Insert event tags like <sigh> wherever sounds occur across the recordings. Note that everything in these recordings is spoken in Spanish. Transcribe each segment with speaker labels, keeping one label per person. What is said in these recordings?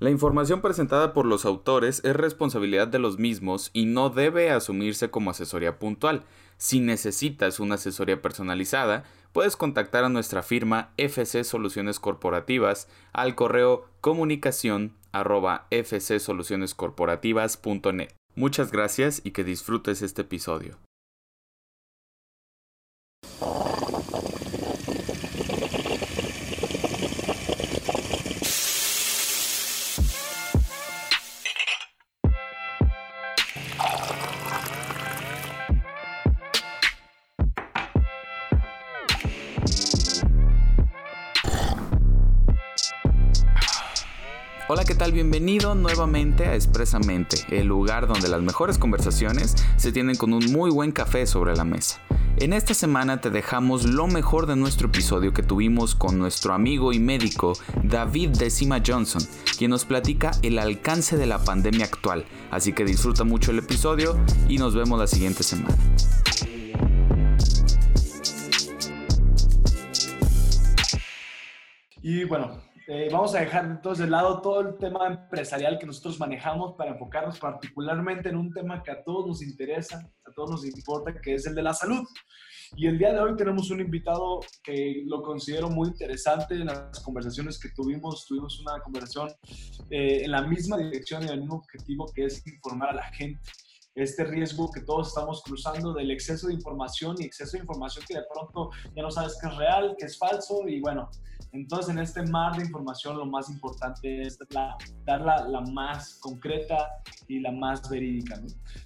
Speaker 1: La información presentada por los autores es responsabilidad de los mismos y no debe asumirse como asesoría puntual. Si necesitas una asesoría personalizada, puedes contactar a nuestra firma FC Soluciones Corporativas al correo comunicación arroba. Muchas gracias y que disfrutes este episodio. Hola, ¿qué tal? Bienvenido nuevamente a Expresamente, el lugar donde las mejores conversaciones se tienen con un muy buen café sobre la mesa. En esta semana te dejamos lo mejor de nuestro episodio que tuvimos con nuestro amigo y médico David Decima Johnson, quien nos platica el alcance de la pandemia actual. Así que disfruta mucho el episodio y nos vemos la siguiente semana.
Speaker 2: Y bueno, eh, vamos a dejar entonces de lado todo el tema empresarial que nosotros manejamos para enfocarnos particularmente en un tema que a todos nos interesa, a todos nos importa, que es el de la salud. Y el día de hoy tenemos un invitado que lo considero muy interesante. En las conversaciones que tuvimos, tuvimos una conversación eh, en la misma dirección y el mismo objetivo, que es informar a la gente este riesgo que todos estamos cruzando del exceso de información y exceso de información que de pronto ya no sabes qué es real, qué es falso y bueno, entonces en este mar de información lo más importante es la, dar la, más concreta y la más verídica.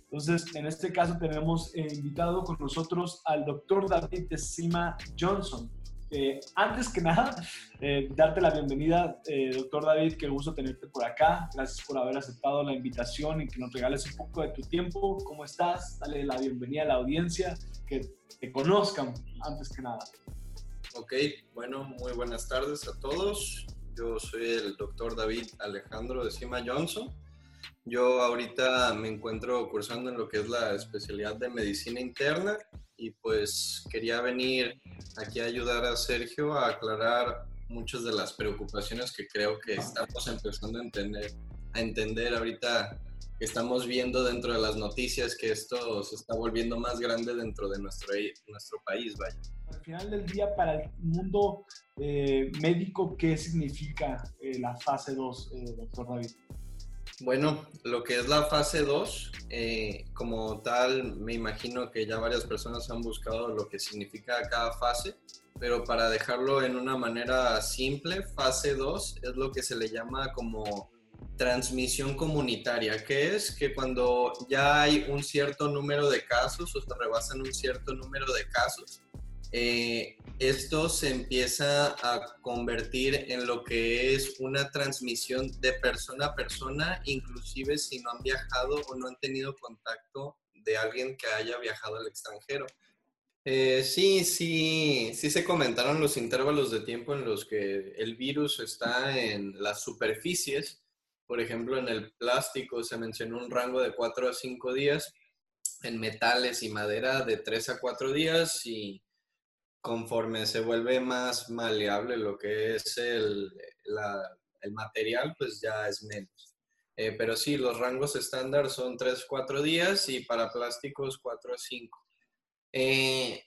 Speaker 2: Entonces en este caso tenemos eh, invitado con nosotros al doctor David Decima Johnson. Eh, antes que <laughs> nada, eh, darte la bienvenida, eh, doctor David, qué gusto tenerte por acá. Gracias por haber aceptado la invitación y que nos regales un poco de tu tiempo. ¿Cómo estás? Dale la bienvenida a la audiencia, que te conozcan antes que nada.
Speaker 3: Ok, bueno, muy buenas tardes a todos. Yo soy el doctor David Alejandro de Cima Johnson. Yo ahorita me encuentro cursando en lo que es la especialidad de medicina interna y pues quería venir aquí a ayudar a Sergio a aclarar muchas de las preocupaciones que creo que estamos empezando a entender, a entender ahorita que estamos viendo dentro de las noticias que esto se está volviendo más grande dentro de nuestro, nuestro país, vaya.
Speaker 2: Al final del día, para el mundo eh, médico, ¿qué significa eh, la fase 2, eh, doctor David?
Speaker 3: Bueno, lo que es la fase 2, eh, como tal, me imagino que ya varias personas han buscado lo que significa cada fase, pero para dejarlo en una manera simple, fase 2 es lo que se le llama como transmisión comunitaria, que es que cuando ya hay un cierto número de casos o se rebasan un cierto número de casos, eh, esto se empieza a convertir en lo que es una transmisión de persona a persona, inclusive si no han viajado o no han tenido contacto de alguien que haya viajado al extranjero. Eh, sí, sí, sí se comentaron los intervalos de tiempo en los que el virus está en las superficies. Por ejemplo, en el plástico se mencionó un rango de 4 a 5 días, en metales y madera de 3 a 4 días y conforme se vuelve más maleable lo que es el, material, pues ya es menos. Eh, pero sí, los rangos estándar son 3-4 días y para plásticos 4 5. Eh,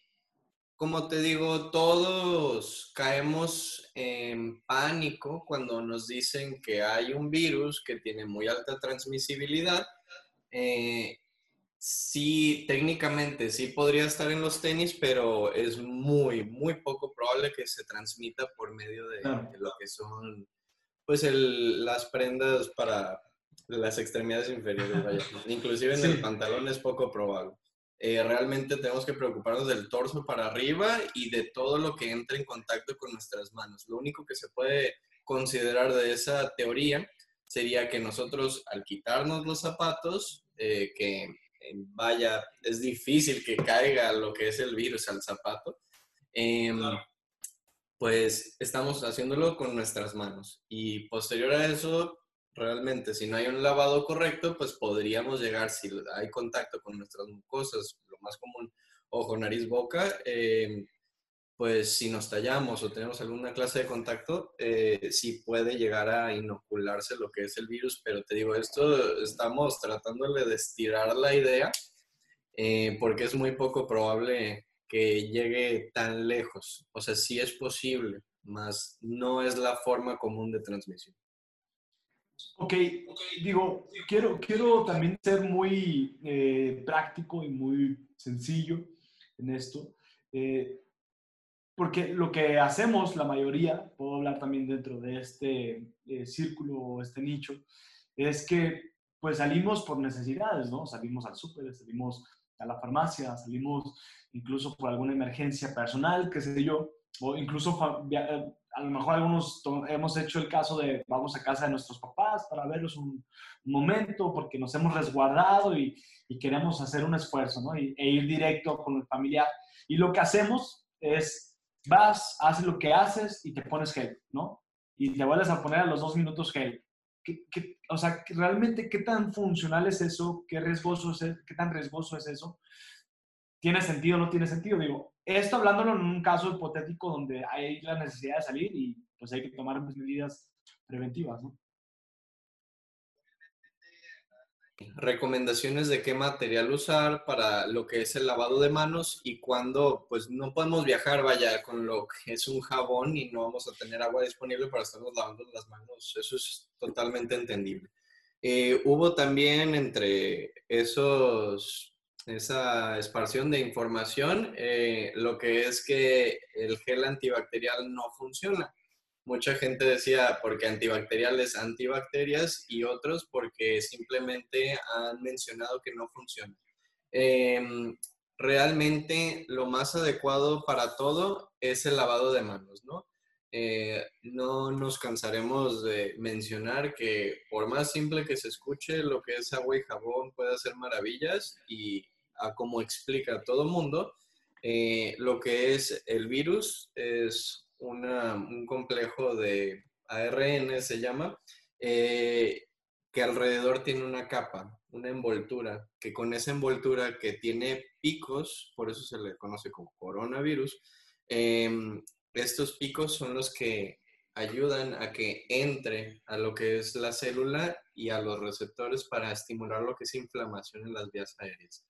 Speaker 3: como te digo, todos caemos en pánico cuando nos dicen que hay un virus que tiene muy alta transmisibilidad. Eh, sí, técnicamente sí podría estar en los tenis, pero es muy, muy poco probable que se transmita por medio de, lo que son, pues, las prendas para las extremidades inferiores. <laughs> Inclusive en el pantalón es poco probable. Eh, realmente tenemos que preocuparnos del torso para arriba y de todo lo que entre en contacto con nuestras manos. Lo único que se puede considerar de esa teoría sería que nosotros al quitarnos los zapatos, eh, que vaya, es difícil que caiga lo que es el virus al zapato, em, pues estamos haciéndolo con nuestras manos. Y posterior a eso, realmente, si no hay un lavado correcto, pues podríamos llegar, si hay contacto con nuestras mucosas, lo más común, ojo, nariz, boca, em, pues si nos tallamos o tenemos alguna clase de contacto, eh, sí puede llegar a inocularse lo que es el virus, pero te digo, esto estamos tratándole de estirar la idea eh, porque es muy poco probable que llegue tan lejos. O sea, sí es posible, más no es la forma común de transmisión.
Speaker 2: Ok, digo, quiero, quiero también ser muy eh, práctico y muy sencillo en esto. Eh, porque lo que hacemos, la mayoría, puedo hablar también dentro de este eh, círculo o este nicho, es que pues salimos por necesidades, ¿no? Salimos al súper, salimos a la farmacia, salimos incluso por alguna emergencia personal, qué sé yo, o incluso eh, a lo mejor algunos hemos hecho el caso de vamos a casa de nuestros papás para verlos un, momento porque nos hemos resguardado y, y queremos hacer un esfuerzo, ¿no? e ir directo con el familiar. Y lo que hacemos es vas, haces lo que haces y te pones gel, ¿no? Y te vuelves a poner a los dos minutos gel. o sea, realmente, ¿qué tan funcional es eso? ¿Qué, riesgoso es, ¿Qué tan riesgoso es eso? ¿Tiene sentido o no tiene sentido? Digo, esto hablándolo en un caso hipotético donde hay la necesidad de salir y pues hay que tomar medidas preventivas, ¿no?
Speaker 3: Recomendaciones de qué material usar para lo que es el lavado de manos y cuando pues no podemos viajar, vaya, con lo que es un jabón y no vamos a tener agua disponible para estarnos lavando las manos. Eso es totalmente entendible. Eh, hubo también entre esos, esa esparción de información eh, lo que es que el gel antibacterial no funciona mucha gente decía porque antibacteriales, antibacterias y otros porque simplemente han mencionado que no funciona. Em, realmente lo más adecuado para todo es el lavado de manos, ¿no? Eh, no nos cansaremos de mencionar que por más simple que se escuche, lo que es agua y jabón puede hacer maravillas y a como explica todo mundo, eh, lo que es el virus es un complejo de ARN, se llama, eh, que alrededor tiene una capa, una envoltura, que con esa envoltura que tiene picos, por eso se le conoce como coronavirus, em, estos picos son los que ayudan a que entre a lo que es la célula y a los receptores para estimular lo que es inflamación en las vías aéreas.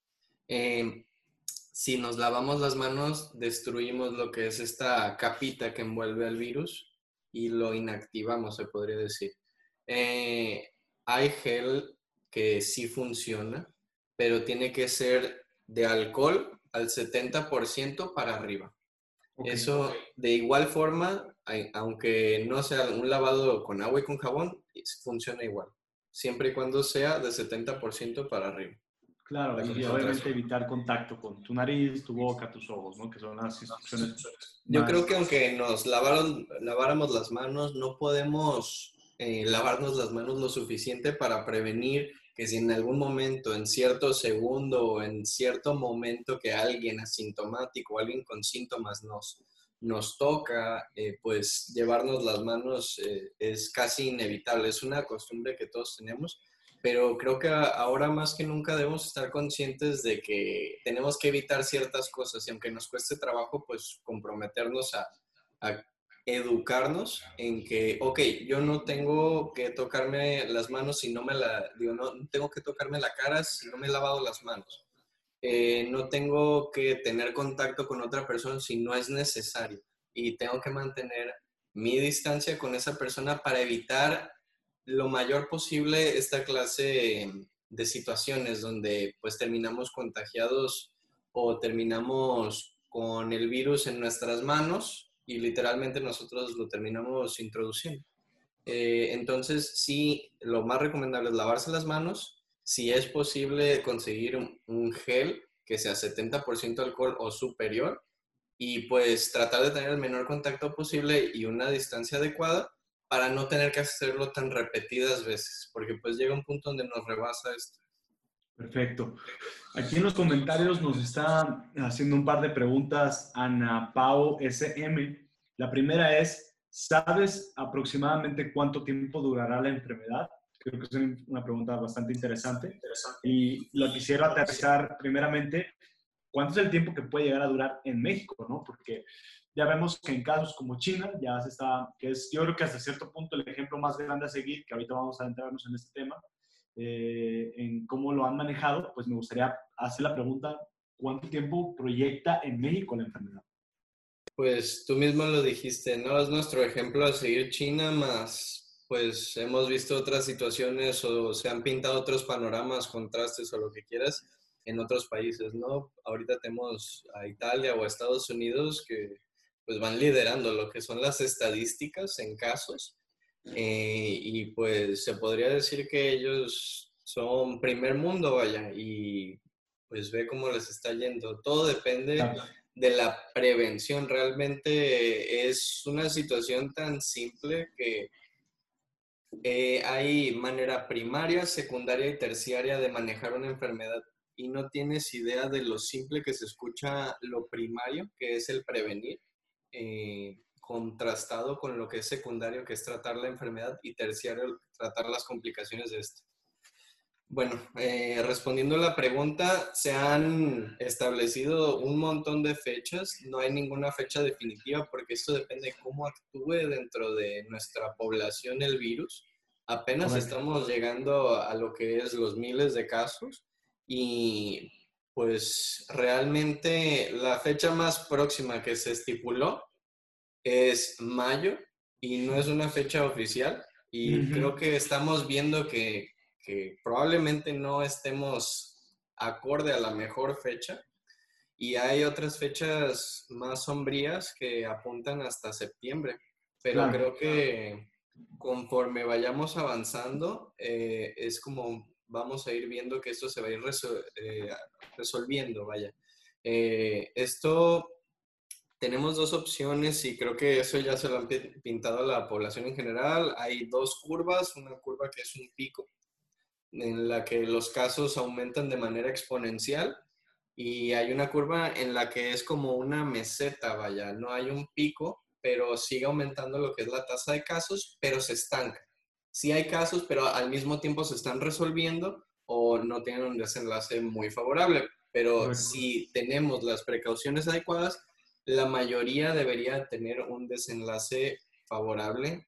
Speaker 3: Em, si nos lavamos las manos, destruimos lo que es esta capita que envuelve al virus y lo inactivamos, se podría decir. Eh, hay gel que sí funciona, pero tiene que ser de alcohol al 70% para arriba. Eso, de igual forma, aunque no sea un lavado con agua y con jabón, funciona igual, siempre y cuando sea de 70% para arriba.
Speaker 2: Claro, y obviamente evitar contacto con tu nariz, tu boca, tus ojos, ¿no? Que son las instrucciones.
Speaker 3: Yo creo que aunque nos lavaron, laváramos las manos, no podemos eh, lavarnos las manos lo suficiente para prevenir que si en algún momento, en cierto segundo o en cierto momento que alguien asintomático o alguien con síntomas nos, nos toca, eh, pues llevarnos las manos eh, es casi inevitable. Es una costumbre que todos tenemos pero creo que ahora más que nunca debemos estar conscientes de que tenemos que evitar ciertas cosas y aunque nos cueste trabajo, pues comprometernos a, educarnos en que, ok, yo no tengo que tocarme las manos si no me la, digo, no tengo que tocarme la cara si no me he lavado las manos. Eh, no tengo que tener contacto con otra persona si no es necesario y tengo que mantener mi distancia con esa persona para evitar lo mayor posible esta clase de situaciones donde pues terminamos contagiados o terminamos con el virus en nuestras manos y literalmente nosotros lo terminamos introduciendo. Eh, entonces, sí, lo más recomendable es lavarse las manos. Si es posible conseguir un, gel que sea 70% alcohol o superior y pues tratar de tener el menor contacto posible y una distancia adecuada para no tener que hacerlo tan repetidas veces, porque pues llega un punto donde nos rebasa esto.
Speaker 2: Perfecto. Aquí en los comentarios nos está haciendo un par de preguntas Ana Pau SM. La primera es, ¿sabes aproximadamente cuánto tiempo durará la enfermedad? Creo que es una pregunta bastante interesante. Y lo quisiera aterrizar primeramente, ¿cuánto es el tiempo que puede llegar a durar en México? ¿no? Porque ya vemos que en casos como China, ya se está, que es yo creo que hasta cierto punto el ejemplo más grande a seguir, que ahorita vamos a entrarnos en este tema, eh, en cómo lo han manejado, pues me gustaría hacer la pregunta, ¿cuánto tiempo proyecta en México la enfermedad?
Speaker 3: Pues tú mismo lo dijiste, ¿no? Es nuestro ejemplo a seguir China, más pues hemos visto otras situaciones o se han pintado otros panoramas, contrastes o lo que quieras en otros países, ¿no? Ahorita tenemos a Italia o a Estados Unidos que pues van liderando lo que son las estadísticas en casos eh, y pues se podría decir que ellos son primer mundo, vaya, y pues ve cómo les está yendo. Todo depende de la prevención. Realmente es una situación tan simple que eh, hay manera primaria, secundaria y terciaria de manejar una enfermedad y no tienes idea de lo simple que se escucha lo primario, que es el prevenir, eh, contrastado con lo que es secundario, que es tratar la enfermedad, y terciario, tratar las complicaciones de esto. Bueno, eh, respondiendo a la pregunta, se han establecido un montón de fechas, no hay ninguna fecha definitiva porque esto depende de cómo actúe dentro de nuestra población el virus. Apenas estamos llegando a lo que es los miles de casos y pues realmente la fecha más próxima que se estipuló es mayo y no es una fecha oficial y creo que estamos viendo que que probablemente no estemos acorde a la mejor fecha. Y hay otras fechas más sombrías que apuntan hasta septiembre. Pero creo que conforme vayamos avanzando, eh, es como vamos a ir viendo que esto se va a ir eh, resolviendo, vaya. Eh, esto tenemos dos opciones y creo que eso ya se lo han pintado a la población en general. Hay dos curvas, una curva que es un pico en la que los casos aumentan de manera exponencial y hay una curva en la que es como una meseta, vaya, no hay un pico, pero sigue aumentando lo que es la tasa de casos, pero se estanca. Sí hay casos, pero al mismo tiempo se están resolviendo o no tienen un desenlace muy favorable. Pero si tenemos las precauciones adecuadas, la mayoría debería tener un desenlace favorable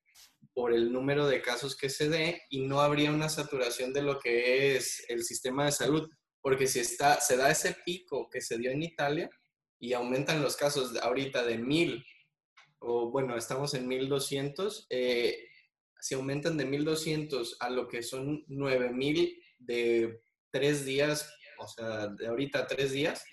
Speaker 3: por el número de casos que se dé y no habría una saturación de lo que es el sistema de salud, porque si está, se da ese pico que se dio en Italia y aumentan los casos ahorita de mil, o bueno, estamos en 1200, eh, si aumentan de 1200 a lo que son 9000 de tres días, o sea, de ahorita tres días,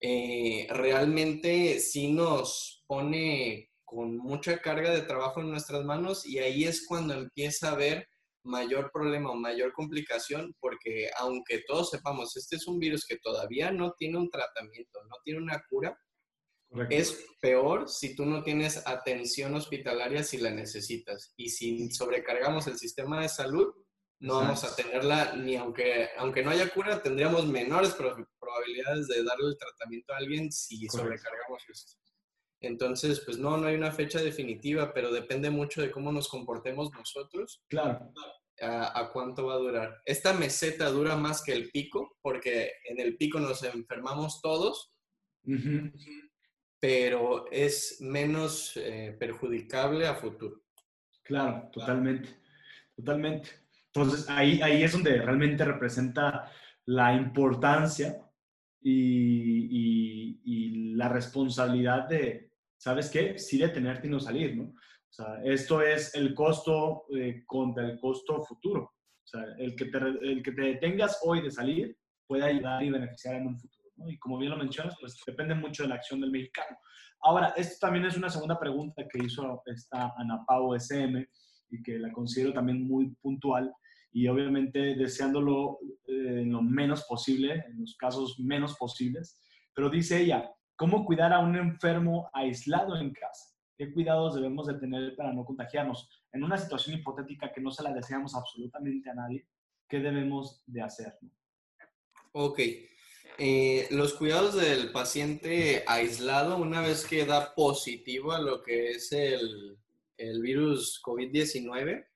Speaker 3: eh, realmente sí nos pone con mucha carga de trabajo en nuestras manos y ahí es cuando empieza a haber mayor problema o mayor complicación porque aunque todos sepamos, este es un virus que todavía no tiene un tratamiento, no tiene una cura, es peor si tú no tienes atención hospitalaria si la necesitas y si sobrecargamos el sistema de salud, no vamos a tenerla ni aunque, aunque no haya cura, tendríamos menores probabilidades de darle el tratamiento a alguien si sobrecargamos esto. Entonces, pues no, no hay una fecha definitiva, pero depende mucho de cómo nos comportemos nosotros.
Speaker 2: Claro.
Speaker 3: A, cuánto va a durar. Esta meseta dura más que el pico, porque en el pico nos enfermamos todos, pero es menos eh, perjudicable a futuro.
Speaker 2: Claro, totalmente, totalmente. Entonces, ahí, ahí es donde realmente representa la importancia y, y la responsabilidad de, ¿sabes qué? Sí detenerte y no salir, ¿no? O sea, esto es el costo eh, contra el costo futuro. O sea, el que, te, el que te detengas hoy de salir puede ayudar y beneficiar en un futuro, ¿no? Y como bien lo mencionas, pues depende mucho de la acción del mexicano. Ahora, esto también es una segunda pregunta que hizo esta Ana Pau SM y que la considero también muy puntual y obviamente deseándolo eh, en lo menos posible, en los casos menos posibles. Pero dice ella, ¿Cómo cuidar a un enfermo aislado en casa? ¿Qué cuidados debemos de tener para no contagiarnos? En una situación hipotética que no se la deseamos absolutamente a nadie, ¿qué debemos de hacer?
Speaker 3: Ok. Eh, los cuidados del paciente aislado, una vez que da positivo a lo que es el, el virus COVID-19,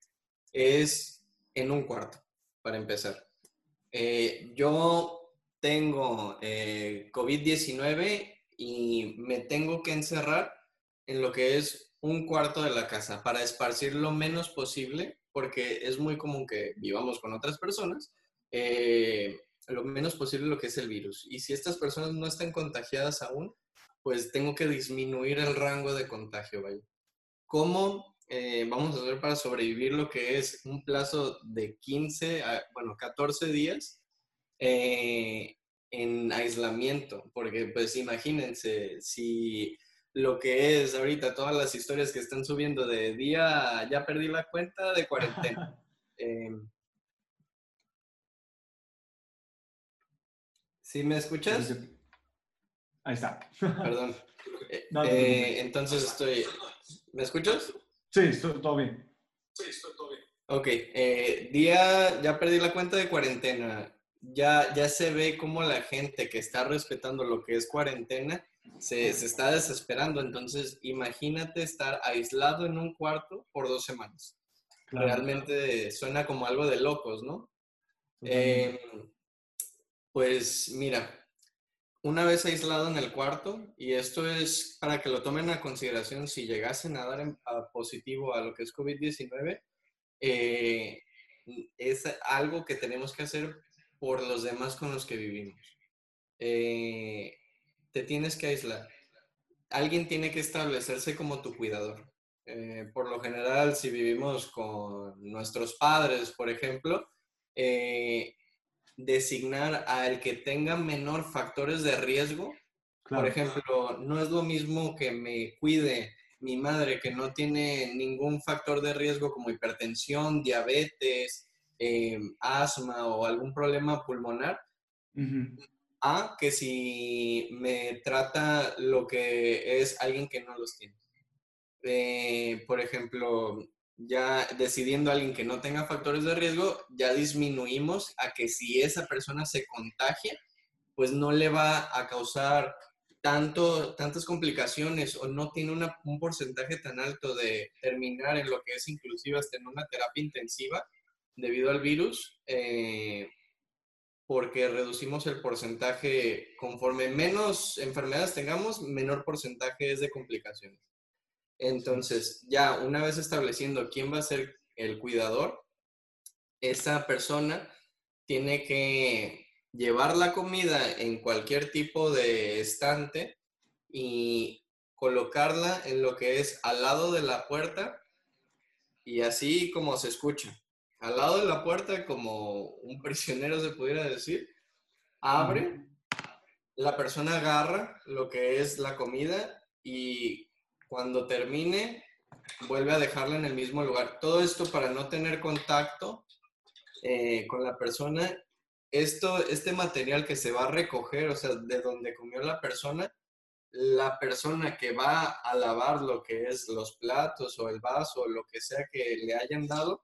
Speaker 3: es en un cuarto, para empezar. Eh, yo tengo eh, COVID-19 y me tengo que encerrar, en lo que es un cuarto de la casa para esparcir lo menos posible, porque es muy común que vivamos con otras personas, eh, lo menos posible lo que es el virus. Y si estas personas no están contagiadas aún, pues tengo que disminuir el rango de contagio, vaya. ¿Cómo eh, vamos a hacer para sobrevivir lo que es un plazo de 15, a, bueno, 14 días eh, en aislamiento? Porque pues imagínense, si lo que es ahorita todas las historias que están subiendo de día, ya perdí la cuenta de cuarentena. <laughs> Em, ¿Sí me escuchas?
Speaker 2: Ahí está.
Speaker 3: Perdón. <laughs> Eh, eh, entonces estoy... ¿Me escuchas?
Speaker 2: Sí, estoy todo bien.
Speaker 3: Sí, estoy todo bien. Ok, eh, día, ya perdí la cuenta de cuarentena. Ya, ya se ve como la gente que está respetando lo que es cuarentena se, se está desesperando. Entonces, imagínate estar aislado en un cuarto por dos semanas. Realmente suena como algo de locos, ¿no? Eh, pues mira, una vez aislado en el cuarto, y esto es para que lo tomen a consideración si llegasen a dar en, positivo a lo que es COVID-19, eh, es algo que tenemos que hacer por los demás con los que vivimos. Eh, te tienes que aislar. Alguien tiene que establecerse como tu cuidador. Eh, por lo general, si vivimos con nuestros padres, por ejemplo, eh, designar al que tenga menor factores de riesgo. Por ejemplo, no es lo mismo que me cuide mi madre que no tiene ningún factor de riesgo como hipertensión, diabetes, eh, asma o algún problema pulmonar, a que si me trata lo que es alguien que no los tiene. Eh, por ejemplo, ya decidiendo a alguien que no tenga factores de riesgo, ya disminuimos a que si esa persona se contagia, pues no le va a causar tanto, tantas complicaciones o no tiene un porcentaje tan alto de terminar en lo que es inclusive hasta en una terapia intensiva debido al virus, eh, porque reducimos el porcentaje, conforme menos enfermedades tengamos, menor porcentaje es de complicaciones. Entonces, ya una vez estableciendo quién va a ser el cuidador, esa persona tiene que llevar la comida en cualquier tipo de estante y colocarla en lo que es al lado de la puerta y así como se escucha. Al lado de la puerta, como un prisionero se pudiera decir, abre, la persona agarra lo que es la comida y cuando termine, vuelve a dejarla en el mismo lugar. Todo esto para no tener contacto eh, con la persona. Esto, este material que se va a recoger, o sea, de donde comió la persona, la persona que va a lavar lo que es los platos o el vaso o lo que sea que le hayan dado,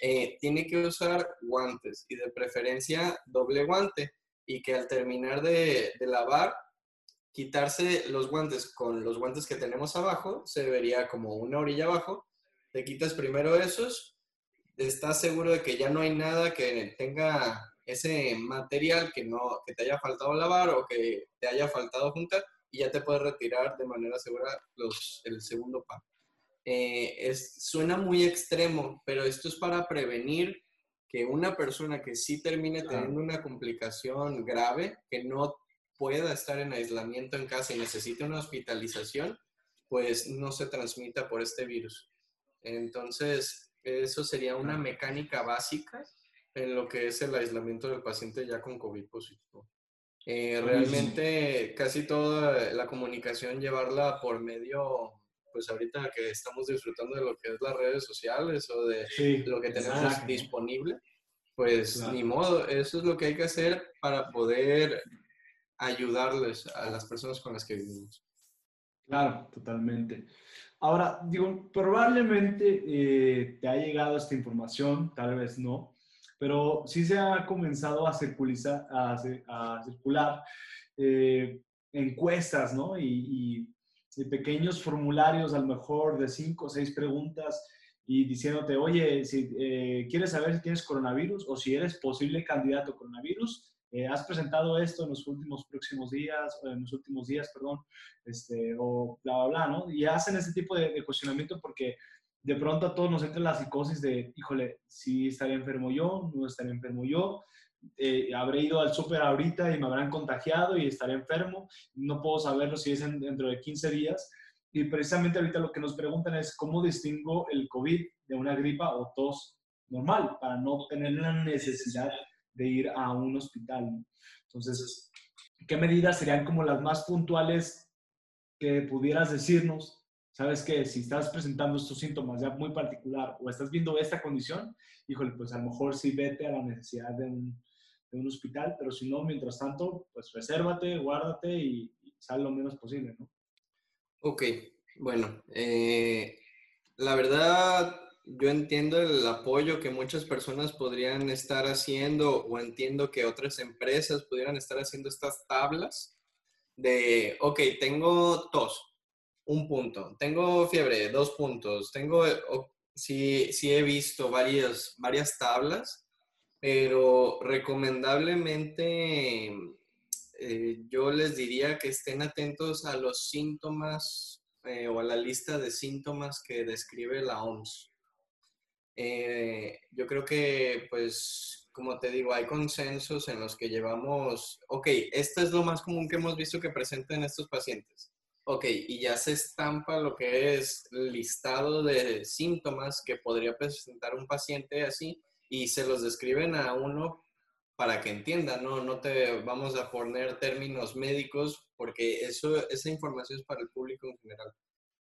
Speaker 3: eh, tiene que usar guantes y de preferencia doble guante y que al terminar de, de lavar quitarse los guantes con los guantes que tenemos abajo, se vería como una orilla abajo. Te quitas primero esos, estás seguro de que ya no hay nada que tenga ese material que, no, que te haya faltado lavar o que te haya faltado juntar y ya te puedes retirar de manera segura los, el segundo pan. Eh, es, suena muy extremo, pero esto es para prevenir que una persona que sí termine teniendo una complicación grave, que no pueda estar en aislamiento en casa y necesite una hospitalización, pues no se transmita por este virus. Entonces, eso sería una mecánica básica en lo que es el aislamiento del paciente ya con COVID positivo. Eh, realmente casi toda la comunicación llevarla por medio, pues ahorita que estamos disfrutando de lo que es las redes sociales o de lo que tenemos disponible, pues ni modo, eso es lo que hay que hacer para poder ayudarles a las personas con las que vivimos.
Speaker 2: Claro, totalmente. Ahora, digo, probablemente eh, te ha llegado esta información, tal vez no, pero sí se ha comenzado a, circulizar, a, circular eh, encuestas, ¿no? Y, pequeños formularios, a lo mejor de cinco o seis preguntas, y diciéndote, oye, si eh, quieres saber si tienes coronavirus o si eres posible candidato a coronavirus, eh, has presentado esto en los últimos próximos días, en los últimos días, perdón, este, o bla, bla, bla, ¿no? Y hacen ese tipo de, de cuestionamiento porque de pronto a todos nos entra la psicosis de, híjole, si estaría enfermo yo, no estaría enfermo yo, eh, habré ido al súper ahorita y me habrán contagiado y estaré enfermo, no puedo saberlo si es dentro de 15 días. Y precisamente ahorita lo que nos preguntan es cómo distingo el COVID de una gripa o tos normal para no tener la necesidad de ir a un hospital. Entonces, ¿qué medidas serían como las más puntuales que pudieras decirnos? Sabes que si estás presentando estos síntomas ya muy particular o estás viendo esta condición, híjole, pues a lo mejor sí vete a la necesidad de un, de un hospital, pero si no, mientras tanto, pues resérvate, guárdate y, sal lo menos posible, ¿no?
Speaker 3: Ok, bueno, eh, la verdad yo entiendo el apoyo que muchas personas podrían estar haciendo o entiendo que otras empresas pudieran estar haciendo estas tablas de, ok, tengo tos, un punto, tengo fiebre, dos puntos, tengo, sí, sí he visto varias, varias tablas, pero recomendablemente eh, yo les diría que estén atentos a los síntomas eh, o a la lista de síntomas que describe la OMS. Eh, yo creo que, pues, como te digo, hay consensos en los que llevamos, ok, esto es lo más común que hemos visto que presentan estos pacientes. Ok, y ya se estampa lo que es listado de síntomas que podría presentar un paciente así y se los describen a uno para que entienda, ¿no? No te vamos a poner términos médicos porque eso, esa información es para el público en general.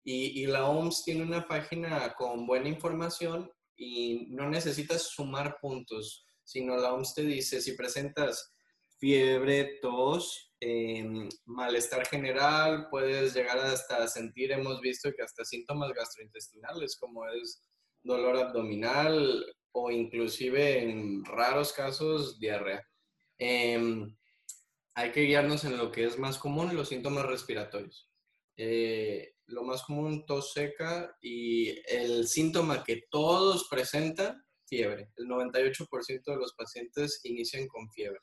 Speaker 3: Y, y la OMS tiene una página con buena información y no necesitas sumar puntos, sino la OMS te dice si presentas fiebre, tos, em, malestar general, puedes llegar hasta sentir, hemos visto que hasta síntomas gastrointestinales como es dolor abdominal o inclusive en raros casos diarrea. Em, hay que guiarnos en lo que es más común, los síntomas respiratorios. Eh, lo más común, tos seca y el síntoma que todos presentan, fiebre. El 98% de los pacientes inician con fiebre.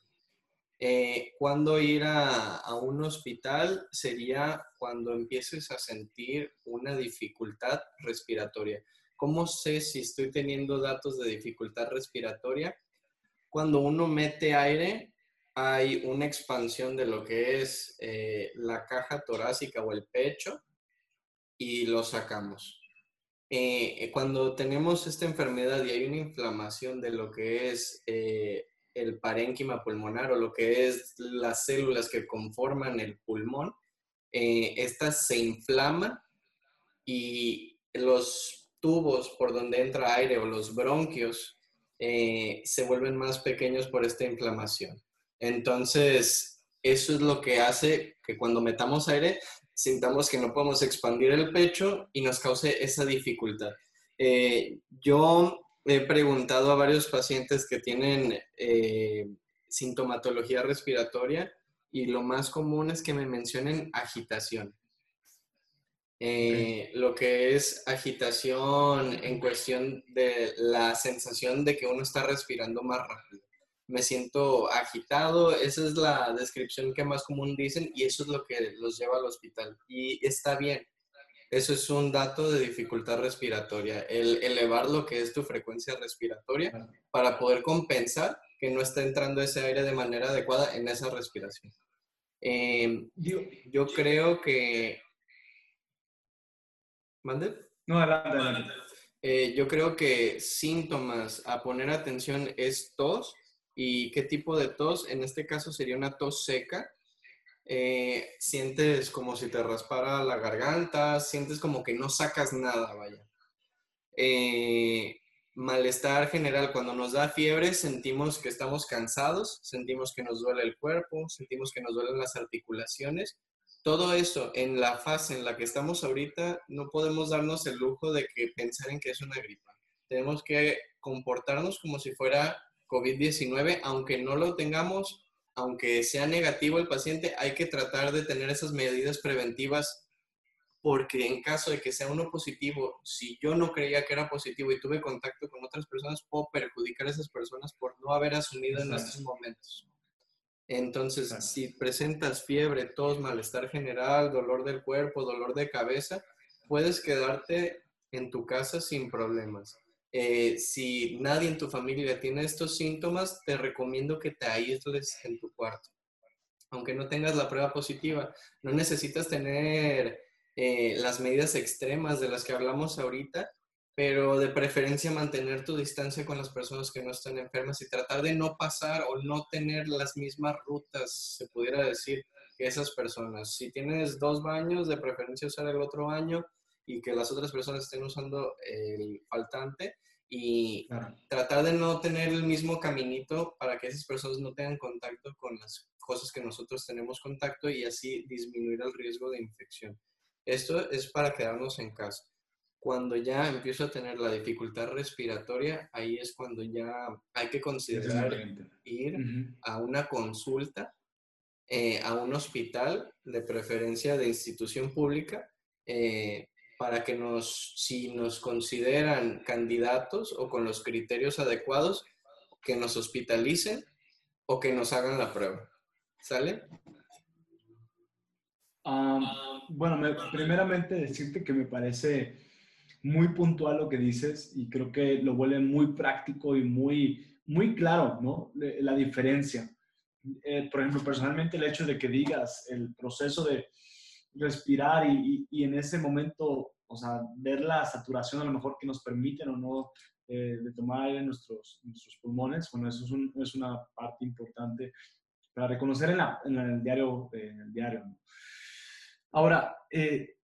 Speaker 3: Eh, cuando ir a, a, un hospital sería cuando empieces a sentir una dificultad respiratoria. ¿Cómo sé si estoy teniendo datos de dificultad respiratoria? Cuando uno mete aire, hay una expansión de lo que es eh, la caja torácica o el pecho y lo sacamos. Eh, eh, cuando tenemos esta enfermedad y hay una inflamación de lo que es eh, el parénquima pulmonar o lo que es las células que conforman el pulmón, estas se inflaman y los tubos por donde entra aire o los bronquios se vuelven más pequeños por esta inflamación. Entonces, eso es lo que hace que cuando metamos aire sintamos que no podemos expandir el pecho y nos cause esa dificultad. Eh, yo he preguntado a varios pacientes que tienen eh, sintomatología respiratoria y lo más común es que me mencionen agitación. Eh, lo que es agitación en cuestión de la sensación de que uno está respirando más rápido me siento agitado, esa es la descripción que más común dicen y eso es lo que los lleva al hospital. Y está bien, eso es un dato de dificultad respiratoria, el elevar lo que es tu frecuencia respiratoria para poder compensar que no está entrando ese aire de manera adecuada en esa respiración. Em, yo, creo que... ¿Mande?
Speaker 2: No, adelante,
Speaker 3: eh, yo creo que síntomas a poner atención es tos, ¿Y qué tipo de tos? En este caso sería una tos seca. Eh, sientes como si te raspara la garganta, sientes como que no sacas nada, vaya. Eh, malestar general, cuando nos da fiebre sentimos que estamos cansados, sentimos que nos duele el cuerpo, sentimos que nos duelen las articulaciones. Todo eso en la fase en la que estamos ahorita, no podemos darnos el lujo de que pensar en que es una gripa. Tenemos que comportarnos como si fuera COVID-19, aunque no lo tengamos, aunque sea negativo el paciente, hay que tratar de tener esas medidas preventivas porque en caso de que sea uno positivo, si yo no creía que era positivo y tuve contacto con otras personas, puedo perjudicar a esas personas por no haber asumido en estos momentos. Entonces, si presentas fiebre, tos, malestar general, dolor del cuerpo, dolor de cabeza, puedes quedarte en tu casa sin problemas. Eh, si nadie en tu familia tiene estos síntomas, te recomiendo que te aísles en tu cuarto. Aunque no tengas la prueba positiva, no necesitas tener eh, las medidas extremas de las que hablamos ahorita, pero de preferencia mantener tu distancia con las personas que no están enfermas y tratar de no pasar o no tener las mismas rutas, se pudiera decir, que esas personas. Si tienes dos baños, de preferencia usar el otro baño y que las otras personas estén usando el faltante y tratar de no tener el mismo caminito para que esas personas no tengan contacto con las cosas que nosotros tenemos contacto y así disminuir el riesgo de infección. Esto es para quedarnos en casa. Cuando ya empiezo a tener la dificultad respiratoria, ahí es cuando ya hay que considerar ir a una consulta, eh, a un hospital, de preferencia de institución pública, eh, para que nos, si nos consideran candidatos o con los criterios adecuados, que nos hospitalicen o que nos hagan la prueba. ¿Sale?
Speaker 2: bueno, primeramente decirte que me parece muy puntual lo que dices y creo que lo vuelve muy práctico y muy, muy claro, ¿no? La diferencia. Eh, por ejemplo, personalmente el hecho de que digas el proceso de respirar y, y, en ese momento, o sea, ver la saturación a lo mejor que nos permiten o no eh, de tomar aire en nuestros, nuestros pulmones, bueno, eso es, un, es, una parte importante para reconocer en, la, en el diario. En el diario. Ahora, eh,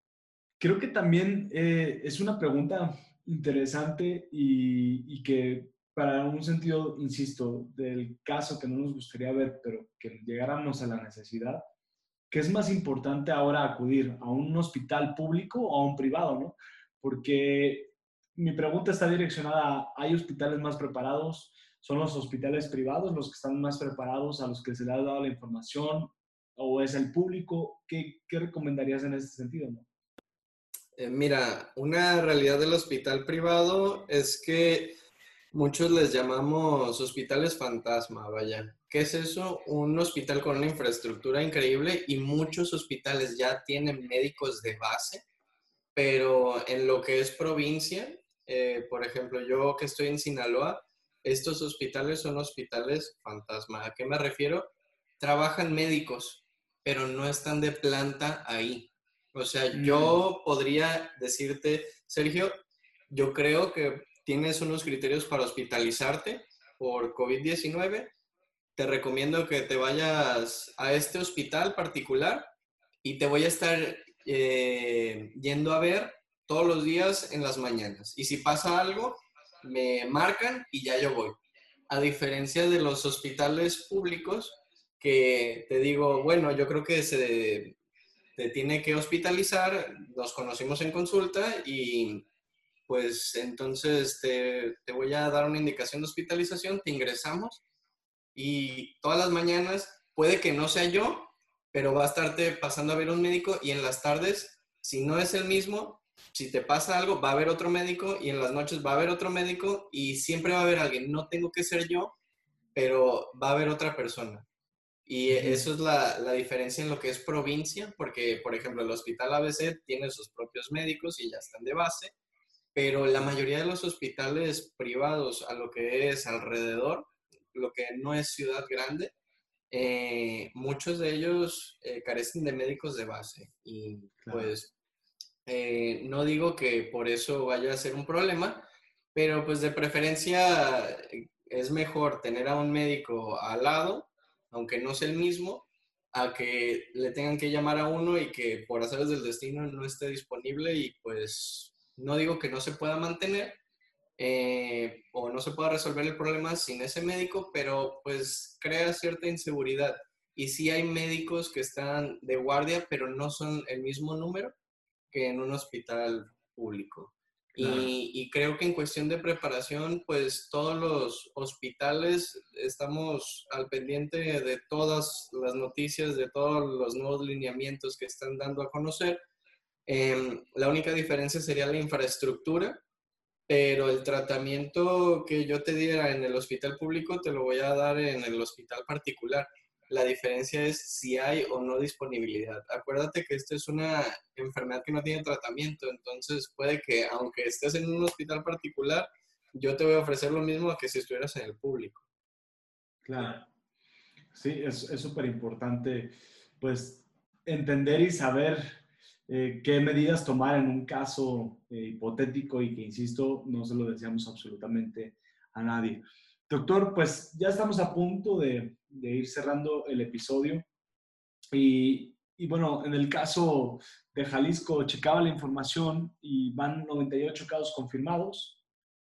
Speaker 2: creo que también eh, es una pregunta interesante y, y, que para un sentido, insisto, del caso que no nos gustaría ver, pero que llegáramos a la necesidad, ¿qué es más importante ahora acudir a un hospital público o a un privado? ¿no? Porque mi pregunta está direccionada a, ¿hay hospitales más preparados? ¿Son los hospitales privados los que están más preparados a los que se les ha dado la información? ¿O es el público? ¿Qué, qué recomendarías en ese sentido? ¿no?
Speaker 3: Eh, mira, una realidad del hospital privado es que muchos les llamamos hospitales fantasma, vaya. ¿Qué es eso? Un hospital con una infraestructura increíble y muchos hospitales ya tienen médicos de base, pero en lo que es provincia, eh, por ejemplo, yo que estoy en Sinaloa, estos hospitales son hospitales fantasma. ¿A qué me refiero? Trabajan médicos, pero no están de planta ahí. O sea, mm. yo podría decirte, Sergio, yo creo que tienes unos criterios para hospitalizarte por COVID-19. Te recomiendo que te vayas a este hospital particular y te voy a estar eh, yendo a ver todos los días en las mañanas. Y si pasa algo, me marcan y ya yo voy. A diferencia de los hospitales públicos, que te digo, bueno, yo creo que se te tiene que hospitalizar, nos conocimos en consulta y pues entonces te, te, voy a dar una indicación de hospitalización, te ingresamos y todas las mañanas puede que no sea yo, pero va a estarte pasando a ver un médico y en las tardes, si no es el mismo, si te pasa algo, va a haber otro médico y en las noches va a haber otro médico y siempre va a haber alguien. No tengo que ser yo, pero va a haber otra persona. Y eso es la, la, diferencia en lo que es provincia, porque, por ejemplo, el Hospital ABC tiene sus propios médicos y ya están de base, pero la mayoría de los hospitales privados a lo que es alrededor, lo que no es ciudad grande, eh, muchos de ellos eh, carecen de médicos de base. Y pues eh, no digo que por eso vaya a ser un problema, pero pues de preferencia es mejor tener a un médico al lado aunque no sea el mismo, a que le tengan que llamar a uno y que por hacerles del destino no esté disponible y pues no digo que no se pueda mantener eh, o no se pueda resolver el problema sin ese médico, pero pues crea cierta inseguridad. Y sí hay médicos que están de guardia, pero no son el mismo número que en un hospital público. Y, creo que en cuestión de preparación, pues todos los hospitales estamos al pendiente de todas las noticias, de todos los nuevos lineamientos que están dando a conocer. Em, la única diferencia sería la infraestructura, pero el tratamiento que yo te diera en el hospital público te lo voy a dar en el hospital particular. La diferencia es si hay o no disponibilidad. Acuérdate que esta es una enfermedad que no tiene tratamiento, entonces puede que aunque estés en un hospital particular, yo te voy a ofrecer lo mismo que si estuvieras en el público.
Speaker 2: Claro. Sí, es súper importante, pues, entender y saber eh, qué medidas tomar en un caso eh, hipotético y que, insisto, no se lo decíamos absolutamente a nadie. Doctor, pues ya estamos a punto de, ir cerrando el episodio y, y, bueno, en el caso de Jalisco, checaba la información y van 98 casos confirmados,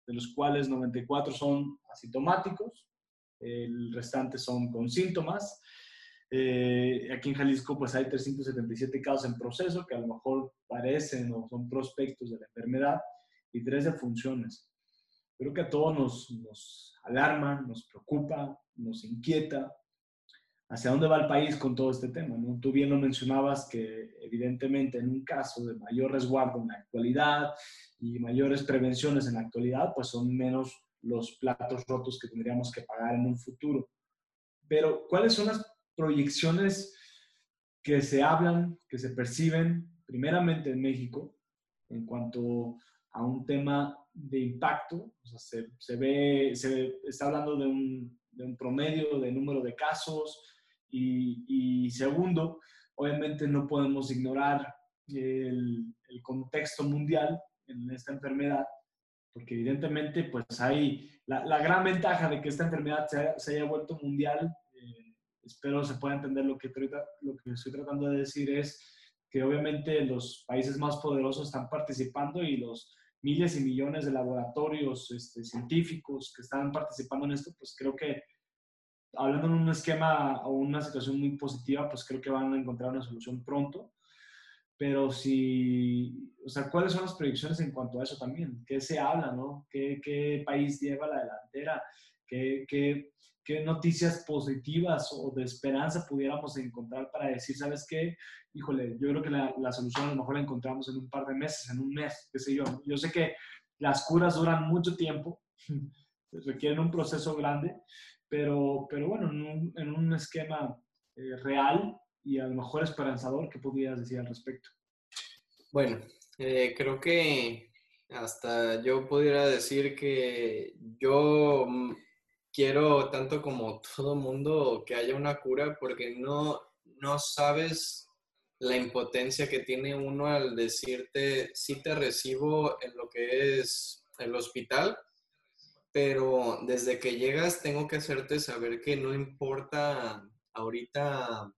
Speaker 2: de los cuales 94 son asintomáticos, el restante son con síntomas. Eh, aquí en Jalisco pues hay 377 casos en proceso que a lo mejor parecen o son prospectos de la enfermedad y 13 funciones. Creo que a todos nos, nos alarma, nos preocupa, nos inquieta hacia dónde va el país con todo este tema. ¿no? Tú bien lo mencionabas que evidentemente en un caso de mayor resguardo en la actualidad y mayores prevenciones en la actualidad, pues son menos los platos rotos que tendríamos que pagar en un futuro. Pero, ¿cuáles son las proyecciones que se hablan, que se perciben, primeramente en México, en cuanto a un tema de impacto? Se, se ve, se está hablando de un, de un, promedio de número de casos y, segundo, obviamente no podemos ignorar el, contexto mundial en esta enfermedad porque evidentemente pues hay la, gran ventaja de que esta enfermedad se, haya vuelto mundial, espero se pueda entender lo que, lo que estoy tratando de decir es que obviamente los países más poderosos están participando y los miles y millones de laboratorios este, científicos que están participando en esto, pues creo que hablando en un esquema o una situación muy positiva, pues creo que van a encontrar una solución pronto pero si, o sea, ¿cuáles son las proyecciones en cuanto a eso también? ¿Qué se habla, no? ¿Qué, qué país lleva la delantera? ¿Qué, qué, qué noticias positivas o de esperanza pudiéramos encontrar para decir, ¿sabes qué? Híjole, yo creo que la, la, solución a lo mejor la encontramos en un par de meses, en un mes, qué sé yo. Yo sé que las curas duran mucho tiempo, <laughs> requieren un proceso grande, pero, pero bueno, en un, en un esquema eh, real, y a lo mejor esperanzador. ¿Qué podrías decir al respecto?
Speaker 3: Bueno, eh, creo que hasta yo pudiera decir que yo mm, quiero tanto como todo mundo que haya una cura porque no, no sabes la impotencia que tiene uno al decirte, sí te recibo en lo que es el hospital, pero desde que llegas tengo que hacerte saber que no importa ahorita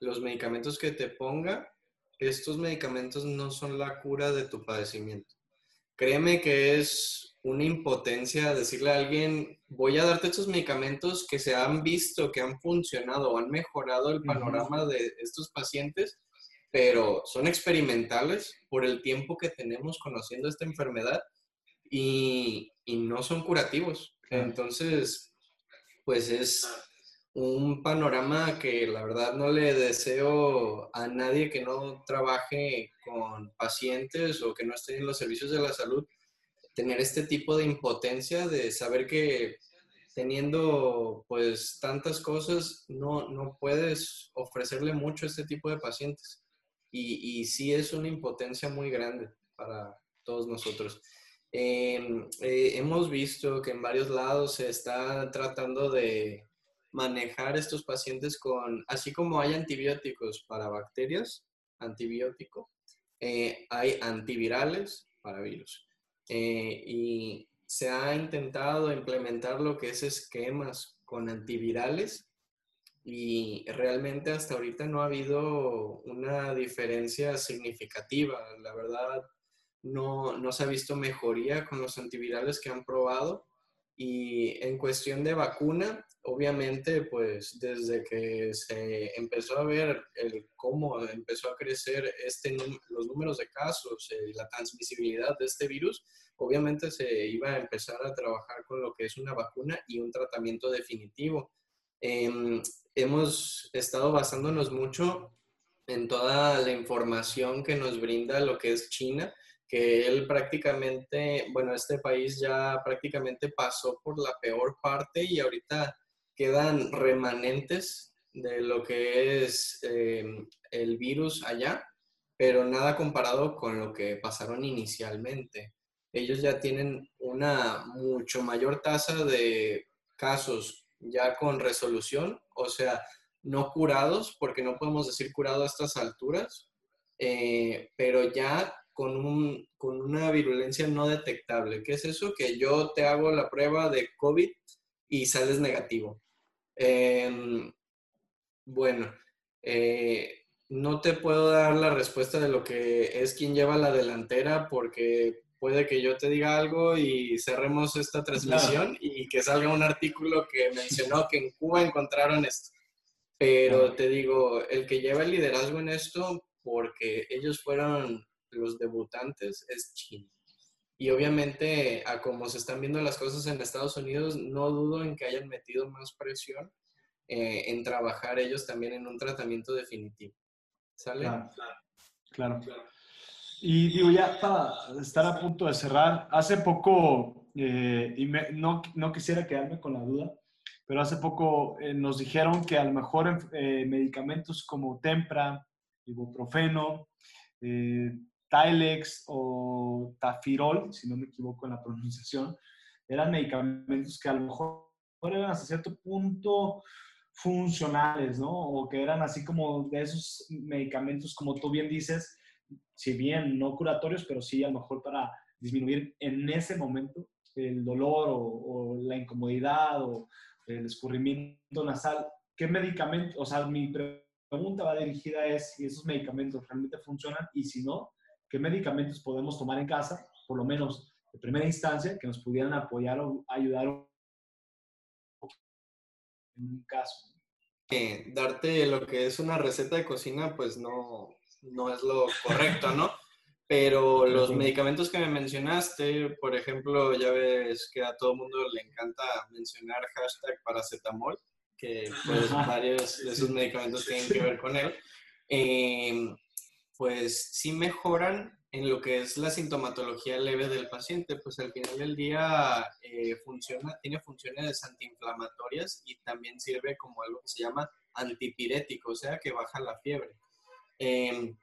Speaker 3: los medicamentos que te ponga, estos medicamentos no son la cura de tu padecimiento. Créeme que es una impotencia decirle a alguien, voy a darte estos medicamentos que se han visto, que han funcionado o han mejorado el panorama de estos pacientes, pero son experimentales por el tiempo que tenemos conociendo esta enfermedad y, y no son curativos. Entonces, pues es un panorama que la verdad no le deseo a nadie que no trabaje con pacientes o que no esté en los servicios de la salud, tener este tipo de impotencia de saber que teniendo pues tantas cosas no, no puedes ofrecerle mucho a este tipo de pacientes. Y, y sí es una impotencia muy grande para todos nosotros. Em, eh, hemos visto que en varios lados se está tratando de manejar estos pacientes con, así como hay antibióticos para bacterias, antibiótico, eh, hay antivirales para virus. Eh, y se ha intentado implementar lo que es esquemas con antivirales y realmente hasta ahorita no ha habido una diferencia significativa. La verdad, no, no se ha visto mejoría con los antivirales que han probado. Y en cuestión de vacuna, obviamente, pues desde que se empezó a ver el cómo empezó a crecer este, los números de casos, y la transmisibilidad de este virus, obviamente se iba a empezar a trabajar con lo que es una vacuna y un tratamiento definitivo. Em, hemos estado basándonos mucho en toda la información que nos brinda lo que es China, que él prácticamente, bueno, este país ya prácticamente pasó por la peor parte y ahorita quedan remanentes de lo que es em, el virus allá, pero nada comparado con lo que pasaron inicialmente. Ellos ya tienen una mucho mayor tasa de casos ya con resolución, o sea, no curados, porque no podemos decir curado a estas alturas, eh, pero ya con, un, con una virulencia no detectable. ¿Qué es eso? Que yo te hago la prueba de COVID y sales negativo. Em, bueno, eh, no te puedo dar la respuesta de lo que es quien lleva la delantera porque puede que yo te diga algo y cerremos esta transmisión y que salga un artículo que mencionó que en Cuba encontraron esto. Pero te digo, el que lleva el liderazgo en esto, porque ellos fueron los debutantes, es China. Y obviamente, a como se están viendo las cosas en Estados Unidos, no dudo en que hayan metido más presión eh, en trabajar ellos también en un tratamiento definitivo. ¿Sale?
Speaker 2: Claro, claro. Y digo, ya para estar a punto de cerrar, hace poco, eh, y no, no, quisiera quedarme con la duda, pero hace poco eh, nos dijeron que a lo mejor medicamentos como Tempra, ibuprofeno, Tylex o Tafirol, si no me equivoco en la pronunciación, eran medicamentos que a lo mejor eran hasta cierto punto funcionales, ¿no? O que eran así como de esos medicamentos, como tú bien dices, si bien no curatorios, pero sí a lo mejor para disminuir en ese momento el dolor o, la incomodidad o el escurrimiento nasal. ¿Qué medicamento? O sea, mi pregunta va dirigida es si esos medicamentos realmente funcionan y si no, ¿qué medicamentos podemos tomar en casa, por lo menos de primera instancia, que nos pudieran apoyar o ayudar en un caso.
Speaker 3: Eh, darte lo que es una receta de cocina, pues no, no es lo correcto, ¿no? <laughs> Pero los medicamentos que me mencionaste, por ejemplo, ya ves que a todo mundo le encanta mencionar hashtag paracetamol, que pues varios de esos medicamentos tienen que ver con él, eh, pues sí mejoran en lo que es la sintomatología leve del paciente, pues al final del día eh, funciona, tiene funciones antiinflamatorias y también sirve como algo que se llama antipirético, o sea que baja la fiebre. Em,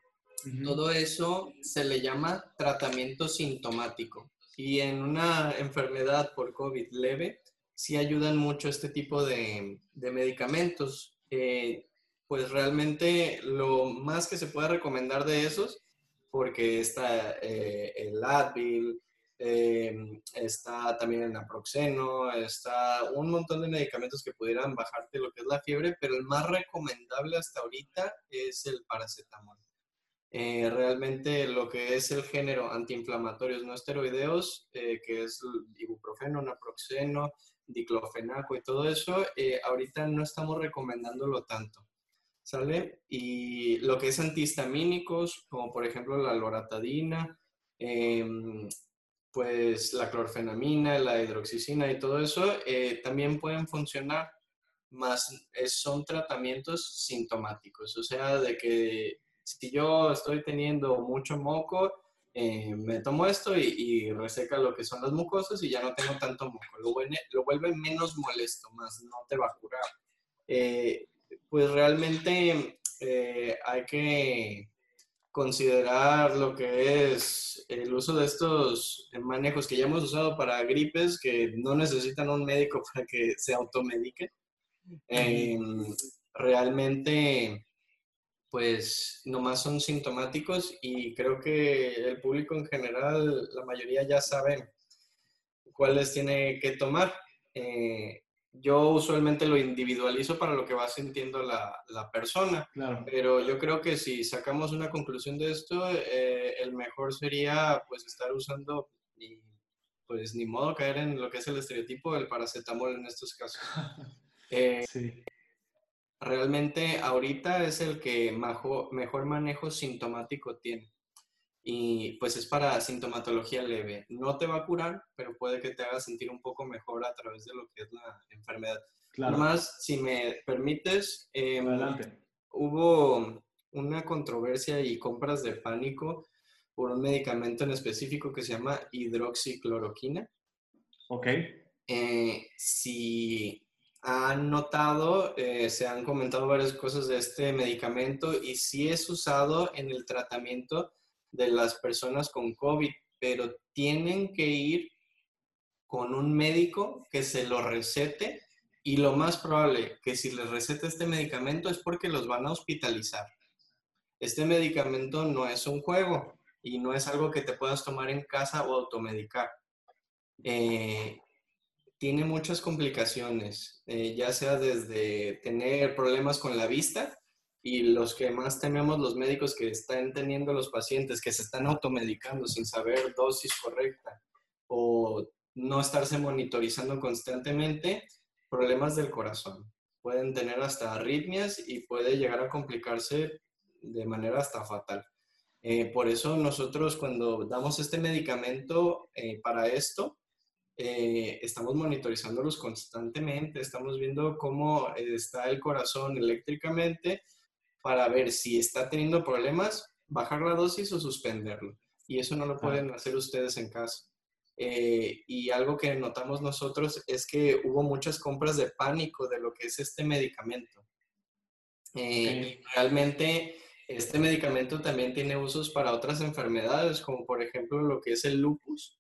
Speaker 3: todo eso se le llama tratamiento sintomático y en una enfermedad por COVID leve sí ayudan mucho este tipo de, de medicamentos. Eh, pues realmente lo más que se puede recomendar de esos porque está eh, el Advil, em, está también el naproxeno, está un montón de medicamentos que pudieran bajarte lo que es la fiebre, pero el más recomendable hasta ahorita es el paracetamol. Eh, realmente lo que es el género antiinflamatorios no esteroideos, eh, que es ibuprofeno, naproxeno, diclofenaco y todo eso, ahorita no estamos recomendándolo tanto. ¿Sale? Y lo que es antihistamínicos, como por ejemplo la loratadina, em, pues la clorfenamina, la hidroxicina y todo eso, eh, también pueden funcionar, más son tratamientos sintomáticos, o sea, de que si yo estoy teniendo mucho moco, eh, me tomo esto y, reseca lo que son las mucosas y ya no tengo tanto moco. Lo vuelve, lo vuelve menos molesto, más no te va a curar. Eh, pues realmente eh, hay que considerar lo que es el uso de estos manejos que ya hemos usado para gripes que no necesitan un médico <laughs> para que se automedique. Em, realmente, pues nomás son sintomáticos y creo que el público en general, la mayoría ya sabe cuáles tiene que tomar. Eh, yo usualmente lo individualizo para lo que va sintiendo la, la persona. Pero yo creo que si sacamos una conclusión de esto, eh, el mejor sería pues estar usando y pues ni modo caer en lo que es el estereotipo del paracetamol en estos casos. <laughs> Eh, sí. Realmente ahorita es el que mejor manejo sintomático tiene y pues es para sintomatología leve. No te va a curar, pero puede que te haga sentir un poco mejor a través de lo que es la enfermedad. Claro. Además, si me permites, em, hubo una controversia y compras de pánico por un medicamento en específico que se llama hidroxicloroquina.
Speaker 2: Ok.
Speaker 3: Eh, si han notado, eh, se han comentado varias cosas de este medicamento y sí es usado en el tratamiento de las personas con COVID, pero tienen que ir con un médico que se lo recete y lo más probable que si les receta este medicamento es porque los van a hospitalizar. Este medicamento no es un juego y no es algo que te puedas tomar en casa o automedicar. Eh, tiene muchas complicaciones, eh, ya sea desde tener problemas con la vista y los que más tememos los médicos que están teniendo los pacientes que se están automedicando sin saber dosis correcta o no estarse monitorizando constantemente, problemas del corazón. Pueden tener hasta arritmias y puede llegar a complicarse de manera hasta fatal. Eh, por eso nosotros cuando damos este medicamento eh, para esto, eh, estamos monitorizándolos constantemente, estamos viendo cómo está el corazón eléctricamente para ver si está teniendo problemas, bajar la dosis o suspenderlo. Y eso no lo pueden hacer ustedes en casa. Eh, y algo que notamos nosotros es que hubo muchas compras de pánico de lo que es este medicamento. Eh, realmente este medicamento también tiene usos para otras enfermedades, como por ejemplo lo que es el lupus.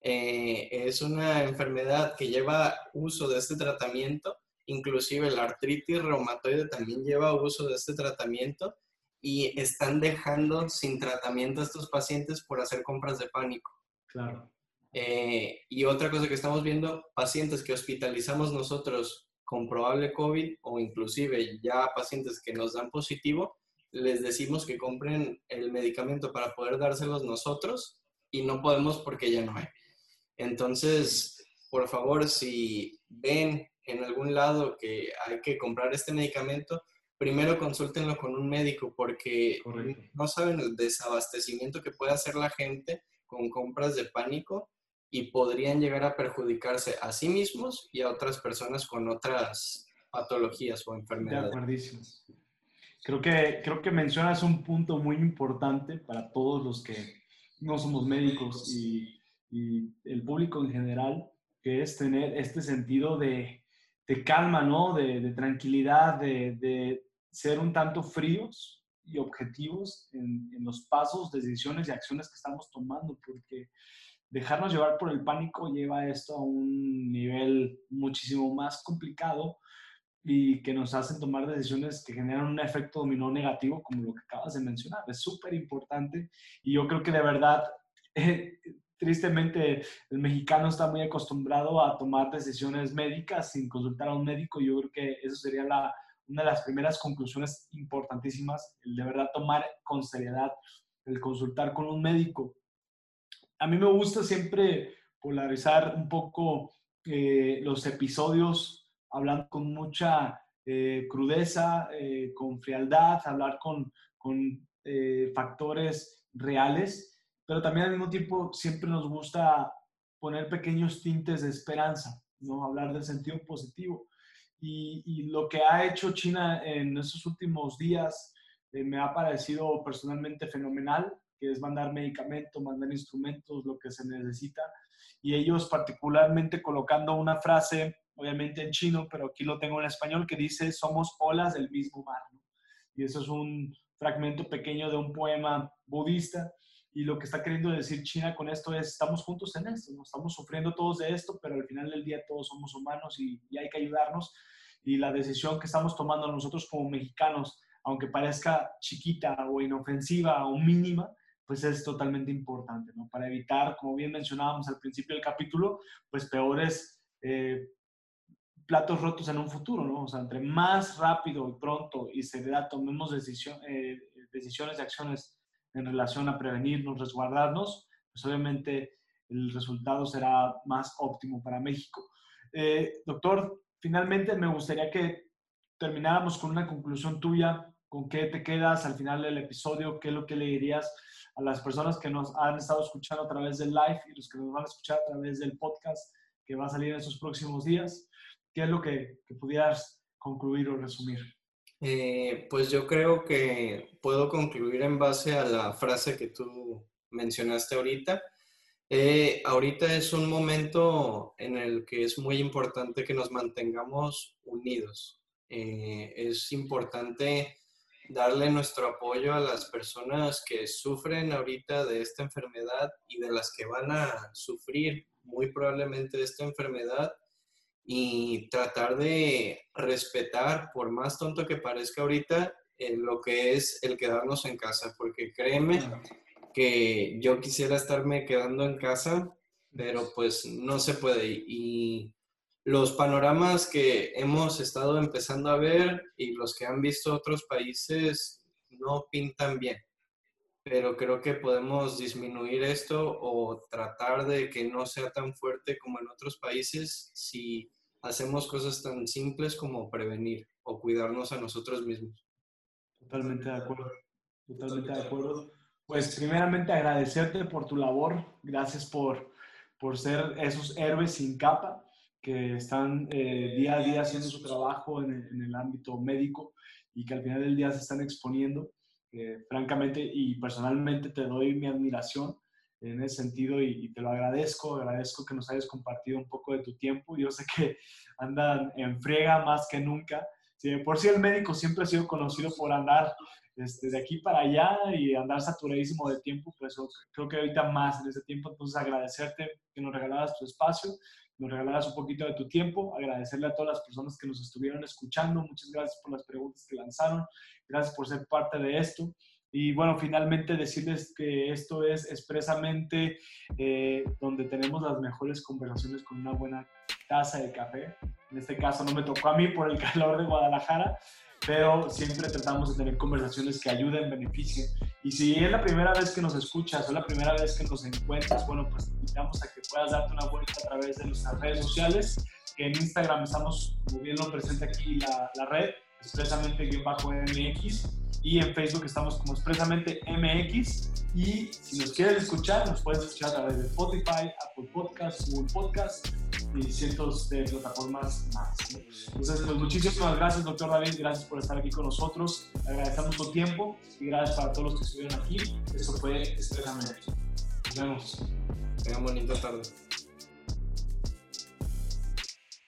Speaker 3: Eh, es una enfermedad que lleva uso de este tratamiento, inclusive la artritis reumatoide también lleva uso de este tratamiento y están dejando sin tratamiento a estos pacientes por hacer compras de pánico.
Speaker 2: Claro.
Speaker 3: Eh, y otra cosa que estamos viendo, pacientes que hospitalizamos nosotros con probable COVID o inclusive ya pacientes que nos dan positivo, les decimos que compren el medicamento para poder dárselos nosotros y no podemos porque ya no hay. Entonces, por favor, si ven en algún lado que hay que comprar este medicamento, primero consúltenlo con un médico porque no saben el desabastecimiento que puede hacer la gente con compras de pánico y podrían llegar a perjudicarse a sí mismos y a otras personas con otras patologías o enfermedades.
Speaker 2: Creo que, creo que mencionas un punto muy importante para todos los que no somos médicos y, el público en general, que es tener este sentido de, calma, ¿no? De, tranquilidad, de, ser un tanto fríos y objetivos en, los pasos, decisiones y acciones que estamos tomando, porque dejarnos llevar por el pánico lleva esto a un nivel muchísimo más complicado y que nos hacen tomar decisiones que generan un efecto dominó negativo, como lo que acabas de mencionar. Es súper importante y yo creo que de verdad, <laughs> tristemente, el mexicano está muy acostumbrado a tomar decisiones médicas sin consultar a un médico. Yo creo que eso sería la, una de las primeras conclusiones importantísimas, el de verdad tomar con seriedad el consultar con un médico a mí me gusta siempre polarizar un poco eh, los episodios, hablando con mucha eh, crudeza, eh, con frialdad, hablar con, con factores reales, pero también al mismo tiempo siempre nos gusta poner pequeños tintes de esperanza, ¿no? hablar del sentido positivo. Y, lo que ha hecho China en estos últimos días me ha parecido personalmente fenomenal que es mandar medicamentos, mandar instrumentos, lo que se necesita. Y ellos particularmente colocando una frase, obviamente en chino, pero aquí lo tengo en español, que dice, somos olas del mismo mar. Y eso es un fragmento pequeño de un poema budista. Y lo que está queriendo decir China con esto es, estamos juntos en esto, ¿no? estamos sufriendo todos de esto, pero al final del día todos somos humanos y, y hay que ayudarnos. Y la decisión que estamos tomando nosotros como mexicanos, aunque parezca chiquita o inofensiva o mínima, pues es totalmente importante, ¿no? Para evitar, como bien mencionábamos al principio del capítulo, pues peores eh, platos rotos en un futuro, ¿no? O sea, entre más rápido y pronto y seriedad tomemos decisión, eh, decisiones y acciones en relación a prevenirnos, resguardarnos, pues obviamente el resultado será más óptimo para México. Eh, doctor, finalmente me gustaría que termináramos con una conclusión tuya, con qué te quedas al final del episodio, qué es lo que le dirías a las personas que nos han estado escuchando a través del live y los que nos van a escuchar a través del podcast que va a salir en estos próximos días. ¿Qué es lo que, pudieras concluir o resumir?
Speaker 3: Eh, pues yo creo que puedo concluir en base a la frase que tú mencionaste ahorita. Eh, ahorita es un momento en el que es muy importante que nos mantengamos unidos. Eh, es importante darle nuestro apoyo a las personas que sufren ahorita de esta enfermedad y de las que van a sufrir muy probablemente esta enfermedad y tratar de respetar, por más tonto que parezca ahorita, eh, lo que es el quedarnos en casa, porque créeme que yo quisiera estarme quedando en casa, pero pues no se puede. Y los panoramas que hemos estado empezando a ver y los que han visto otros países no pintan bien. Pero creo que podemos disminuir esto o tratar de que no sea tan fuerte como en otros países si hacemos cosas tan simples como prevenir o cuidarnos a nosotros mismos.
Speaker 2: Totalmente de acuerdo. Totalmente de acuerdo. Pues primeramente agradecerte por tu labor. Gracias por, por ser esos héroes sin capa que están eh, día a día haciendo su trabajo en el, ámbito médico y que al final del día se están exponiendo. Eh, francamente y personalmente te doy mi admiración en ese sentido y, te lo agradezco, agradezco que nos hayas compartido un poco de tu tiempo. Yo sé que <laughs> andan en friega más que nunca. por si el médico siempre ha sido conocido por andar este, de aquí para allá y andar saturadísimo de tiempo, pues creo que ahorita más en ese tiempo. Entonces agradecerte que nos regalaras tu espacio, nos regalaras un poquito de tu tiempo, agradecerle a todas las personas que nos estuvieron escuchando, muchas gracias por las preguntas que lanzaron, gracias por ser parte de esto. Y bueno, finalmente decirles que esto es expresamente eh, donde tenemos las mejores conversaciones con una buena taza de café. En este caso no me tocó a mí por el <laughs> calor de Guadalajara, pero siempre tratamos de tener conversaciones que ayuden, beneficien. Y si es la primera vez que nos escuchas o la primera vez que nos encuentras, bueno, pues te invitamos a que puedas darte una vuelta a través de nuestras redes sociales. En Instagram estamos, como bien lo presenta aquí la, la red, expresamente-mx y en Facebook estamos como expresamente MX. Y si nos quieres escuchar, nos puedes escuchar a través de Spotify, Apple Podcasts, Google Podcasts y cientos de plataformas más. Entonces, pues muchísimas gracias, doctor David. Gracias por estar aquí con nosotros. Agradecemos tu tiempo y gracias para todos los que estuvieron aquí. Eso fue Expresamente. Nos vemos.
Speaker 3: Tengan bonita tarde.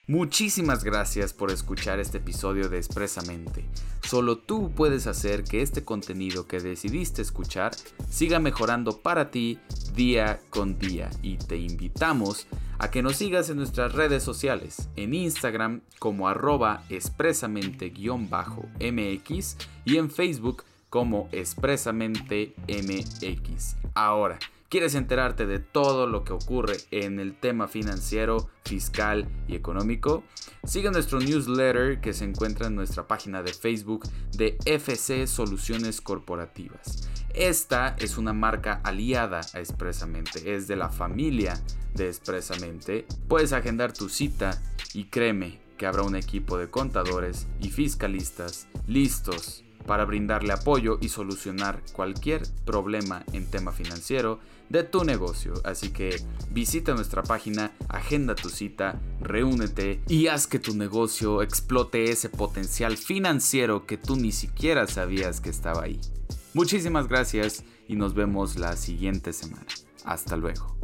Speaker 1: Muchísimas gracias por escuchar este episodio de Expresamente. Solo tú puedes hacer que este contenido que decidiste escuchar siga mejorando para ti día con día y te invitamos a que nos sigas en nuestras redes sociales, en Instagram como arroba expresamente-mx y en Facebook como expresamente mx. Ahora, ¿Quieres enterarte de todo lo que ocurre en el tema financiero, fiscal y económico? Sigue nuestro newsletter que se encuentra en nuestra página de Facebook de FC Soluciones Corporativas. Esta es una marca aliada a Expresamente, es de la familia de Expresamente. Puedes agendar tu cita y créeme que habrá un equipo de contadores y fiscalistas listos para brindarle apoyo y solucionar cualquier problema en tema financiero de tu negocio. Así que visita nuestra página, agenda tu cita, reúnete y haz que tu negocio explote ese potencial financiero que tú ni siquiera sabías que estaba ahí. Muchísimas gracias y nos vemos la siguiente semana. Hasta luego.